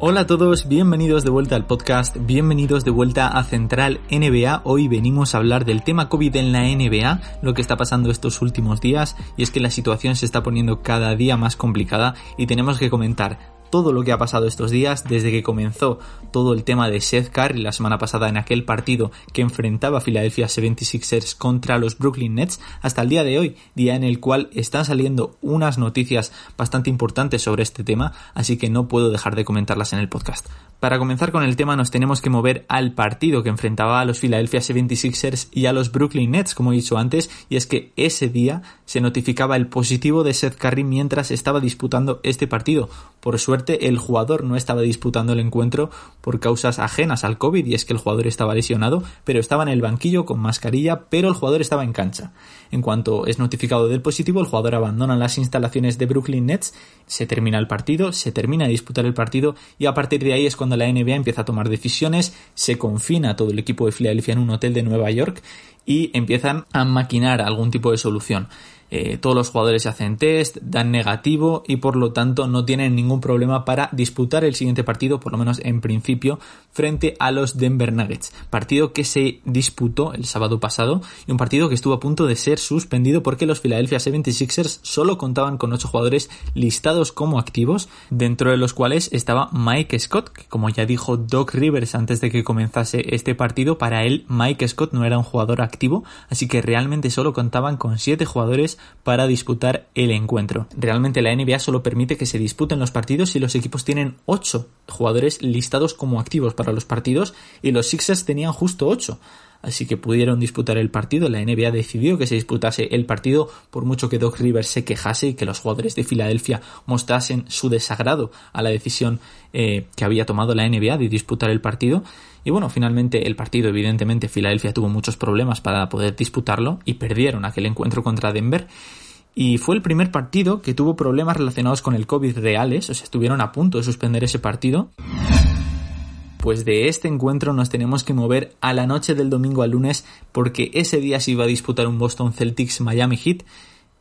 Hola a todos, bienvenidos de vuelta al podcast, bienvenidos de vuelta a Central NBA. Hoy venimos a hablar del tema COVID en la NBA, lo que está pasando estos últimos días, y es que la situación se está poniendo cada día más complicada y tenemos que comentar todo lo que ha pasado estos días desde que comenzó todo el tema de Seth Curry la semana pasada en aquel partido que enfrentaba a Philadelphia 76ers contra los Brooklyn Nets hasta el día de hoy, día en el cual están saliendo unas noticias bastante importantes sobre este tema, así que no puedo dejar de comentarlas en el podcast. Para comenzar con el tema nos tenemos que mover al partido que enfrentaba a los Philadelphia 76ers y a los Brooklyn Nets, como he dicho antes, y es que ese día se notificaba el positivo de Seth Curry mientras estaba disputando este partido. Por suerte el jugador no estaba disputando el encuentro por causas ajenas al COVID y es que el jugador estaba lesionado, pero estaba en el banquillo con mascarilla, pero el jugador estaba en cancha. En cuanto es notificado del positivo, el jugador abandona las instalaciones de Brooklyn Nets, se termina el partido, se termina de disputar el partido y a partir de ahí es cuando la NBA empieza a tomar decisiones, se confina todo el equipo de Filadelfia en un hotel de Nueva York y empiezan a maquinar algún tipo de solución. Eh, todos los jugadores hacen test, dan negativo y por lo tanto no tienen ningún problema para disputar el siguiente partido, por lo menos en principio, frente a los Denver Nuggets. Partido que se disputó el sábado pasado y un partido que estuvo a punto de ser suspendido porque los Philadelphia 76ers solo contaban con 8 jugadores listados como activos, dentro de los cuales estaba Mike Scott, que como ya dijo Doc Rivers antes de que comenzase este partido, para él Mike Scott no era un jugador activo, así que realmente solo contaban con 7 jugadores para disputar el encuentro. Realmente la NBA solo permite que se disputen los partidos si los equipos tienen 8 jugadores listados como activos para los partidos y los Sixers tenían justo 8 así que pudieron disputar el partido. La NBA decidió que se disputase el partido por mucho que Doc Rivers se quejase y que los jugadores de Filadelfia mostrasen su desagrado a la decisión eh, que había tomado la NBA de disputar el partido. Y bueno, finalmente el partido, evidentemente, Filadelfia tuvo muchos problemas para poder disputarlo y perdieron aquel encuentro contra Denver. Y fue el primer partido que tuvo problemas relacionados con el COVID reales, o sea, estuvieron a punto de suspender ese partido. Pues de este encuentro nos tenemos que mover a la noche del domingo al lunes porque ese día se iba a disputar un Boston Celtics Miami Heat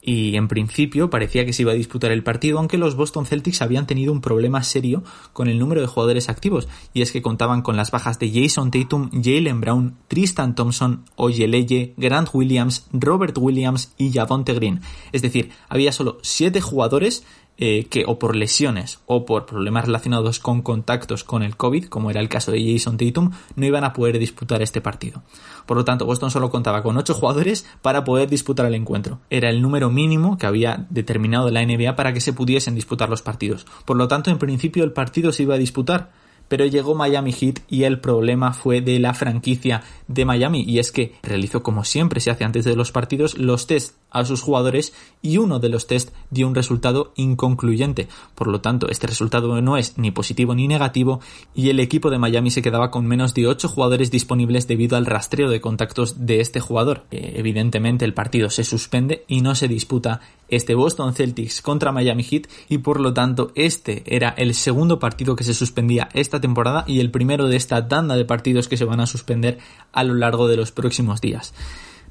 y en principio parecía que se iba a disputar el partido, aunque los Boston Celtics habían tenido un problema serio con el número de jugadores activos, y es que contaban con las bajas de Jason Tatum, Jalen Brown, Tristan Thompson, Oyeleye, Grant Williams, Robert Williams y Javonte Green. Es decir, había solo siete jugadores eh, que o por lesiones o por problemas relacionados con contactos con el COVID, como era el caso de Jason Tatum, no iban a poder disputar este partido. Por lo tanto, Boston solo contaba con 8 jugadores para poder disputar el encuentro. Era el número mínimo que había determinado la NBA para que se pudiesen disputar los partidos. Por lo tanto, en principio el partido se iba a disputar, pero llegó Miami Heat y el problema fue de la franquicia de Miami y es que realizó como siempre se hace antes de los partidos los test a sus jugadores y uno de los test dio un resultado inconcluyente. Por lo tanto, este resultado no es ni positivo ni negativo y el equipo de Miami se quedaba con menos de 8 jugadores disponibles debido al rastreo de contactos de este jugador. Eh, evidentemente el partido se suspende y no se disputa este Boston Celtics contra Miami Heat y por lo tanto este era el segundo partido que se suspendía esta temporada y el primero de esta tanda de partidos que se van a suspender a lo largo de los próximos días.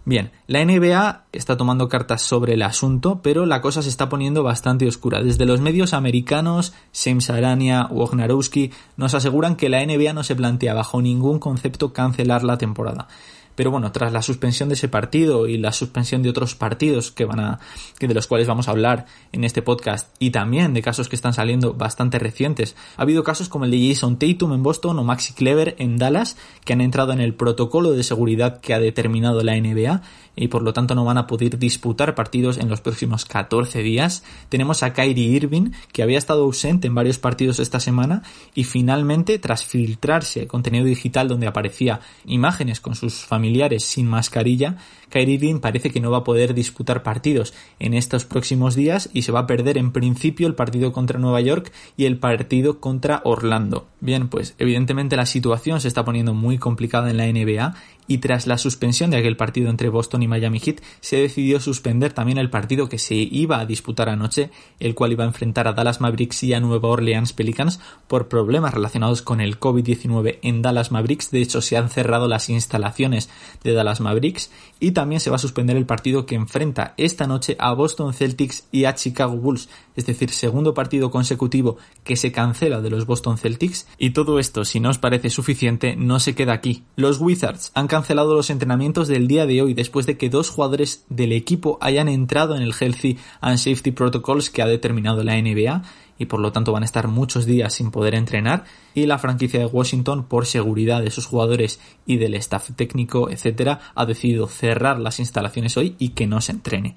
Bien, la NBA está tomando cartas sobre el asunto, pero la cosa se está poniendo bastante oscura. Desde los medios americanos, James Arania, Wojnarowski nos aseguran que la NBA no se plantea bajo ningún concepto cancelar la temporada. Pero bueno, tras la suspensión de ese partido y la suspensión de otros partidos que van a, de los cuales vamos a hablar en este podcast y también de casos que están saliendo bastante recientes, ha habido casos como el de Jason Tatum en Boston o Maxi Clever en Dallas que han entrado en el protocolo de seguridad que ha determinado la NBA y por lo tanto no van a poder disputar partidos en los próximos 14 días. Tenemos a Kyrie Irving que había estado ausente en varios partidos esta semana y finalmente tras filtrarse contenido digital donde aparecía imágenes con sus familiares sin mascarilla, Kyrie Irving parece que no va a poder disputar partidos en estos próximos días y se va a perder en principio el partido contra Nueva York y el partido contra Orlando. Bien, pues evidentemente la situación se está poniendo muy complicada en la NBA y tras la suspensión de aquel partido entre Boston y Miami Heat se decidió suspender también el partido que se iba a disputar anoche, el cual iba a enfrentar a Dallas Mavericks y a Nueva Orleans Pelicans por problemas relacionados con el COVID-19 en Dallas Mavericks. De hecho, se han cerrado las instalaciones de Dallas Mavericks y también se va a suspender el partido que enfrenta esta noche a Boston Celtics y a Chicago Bulls, es decir, segundo partido consecutivo que se cancela de los Boston Celtics y todo esto, si no os parece suficiente, no se queda aquí. Los Wizards han cancelado los entrenamientos del día de hoy después de que dos jugadores del equipo hayan entrado en el Healthy and Safety Protocols que ha determinado la NBA y por lo tanto van a estar muchos días sin poder entrenar y la franquicia de Washington por seguridad de sus jugadores y del staff técnico etcétera ha decidido cerrar las instalaciones hoy y que no se entrene.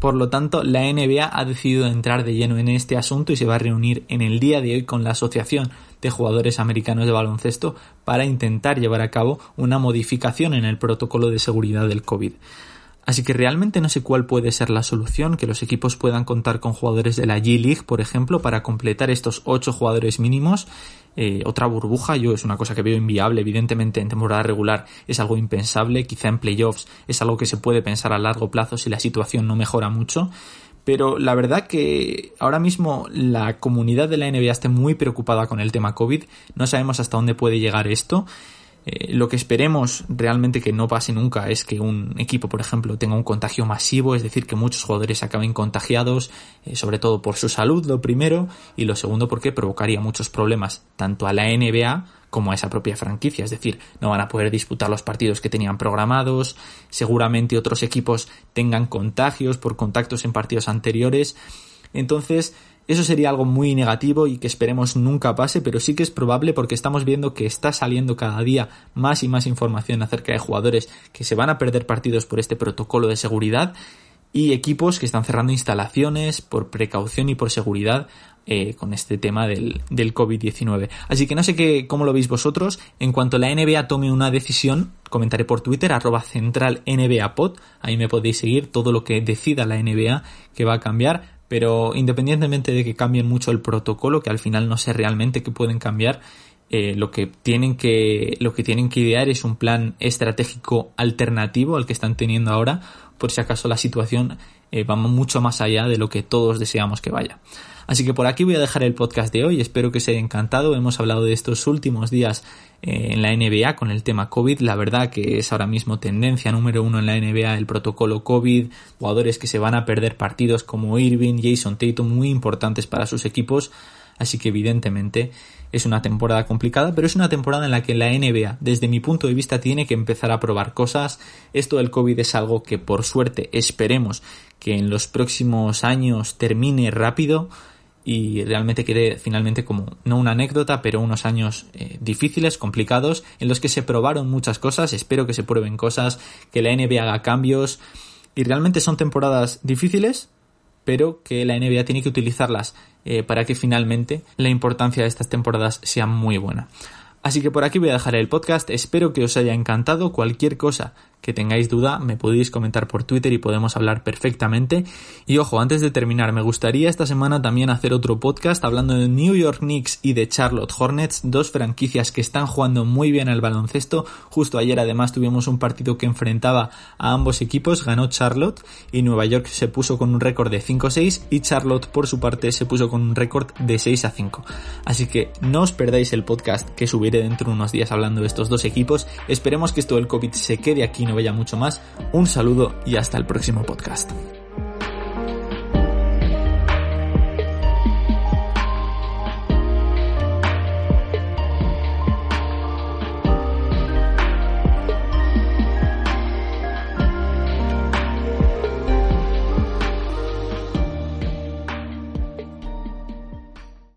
Por lo tanto, la NBA ha decidido entrar de lleno en este asunto y se va a reunir en el día de hoy con la Asociación de Jugadores Americanos de Baloncesto para intentar llevar a cabo una modificación en el protocolo de seguridad del COVID. Así que realmente no sé cuál puede ser la solución, que los equipos puedan contar con jugadores de la G-League, por ejemplo, para completar estos ocho jugadores mínimos. Eh, otra burbuja, yo es una cosa que veo inviable, evidentemente en temporada regular es algo impensable, quizá en playoffs es algo que se puede pensar a largo plazo si la situación no mejora mucho. Pero la verdad que ahora mismo la comunidad de la NBA está muy preocupada con el tema COVID. No sabemos hasta dónde puede llegar esto. Eh, lo que esperemos realmente que no pase nunca es que un equipo, por ejemplo, tenga un contagio masivo, es decir, que muchos jugadores acaben contagiados, eh, sobre todo por su salud, lo primero, y lo segundo porque provocaría muchos problemas tanto a la NBA como a esa propia franquicia, es decir, no van a poder disputar los partidos que tenían programados, seguramente otros equipos tengan contagios por contactos en partidos anteriores, entonces eso sería algo muy negativo y que esperemos nunca pase, pero sí que es probable porque estamos viendo que está saliendo cada día más y más información acerca de jugadores que se van a perder partidos por este protocolo de seguridad y equipos que están cerrando instalaciones por precaución y por seguridad eh, con este tema del, del COVID-19. Así que no sé qué, cómo lo veis vosotros. En cuanto la NBA tome una decisión, comentaré por Twitter, arroba central NBA pod. Ahí me podéis seguir todo lo que decida la NBA que va a cambiar pero independientemente de que cambien mucho el protocolo, que al final no sé realmente qué pueden cambiar, eh, lo que tienen que lo que tienen que idear es un plan estratégico alternativo al que están teniendo ahora, por si acaso la situación eh, va mucho más allá de lo que todos deseamos que vaya. Así que por aquí voy a dejar el podcast de hoy. Espero que os haya encantado. Hemos hablado de estos últimos días eh, en la NBA con el tema COVID. La verdad que es ahora mismo tendencia número uno en la NBA el protocolo COVID. Jugadores que se van a perder partidos como Irving, Jason Tatum, muy importantes para sus equipos. Así que evidentemente es una temporada complicada, pero es una temporada en la que la NBA, desde mi punto de vista, tiene que empezar a probar cosas. Esto del COVID es algo que por suerte esperemos que en los próximos años termine rápido y realmente quede finalmente como no una anécdota, pero unos años eh, difíciles, complicados, en los que se probaron muchas cosas, espero que se prueben cosas, que la NBA haga cambios y realmente son temporadas difíciles, pero que la NBA tiene que utilizarlas eh, para que finalmente la importancia de estas temporadas sea muy buena. Así que por aquí voy a dejar el podcast, espero que os haya encantado, cualquier cosa que tengáis duda me podéis comentar por Twitter y podemos hablar perfectamente. Y ojo, antes de terminar, me gustaría esta semana también hacer otro podcast hablando de New York Knicks y de Charlotte Hornets, dos franquicias que están jugando muy bien al baloncesto. Justo ayer además tuvimos un partido que enfrentaba a ambos equipos, ganó Charlotte y Nueva York se puso con un récord de 5-6 y Charlotte por su parte se puso con un récord de 6-5. Así que no os perdáis el podcast que subiré dentro de unos días hablando de estos dos equipos. Esperemos que esto del COVID se quede aquí no vaya mucho más. Un saludo y hasta el próximo podcast.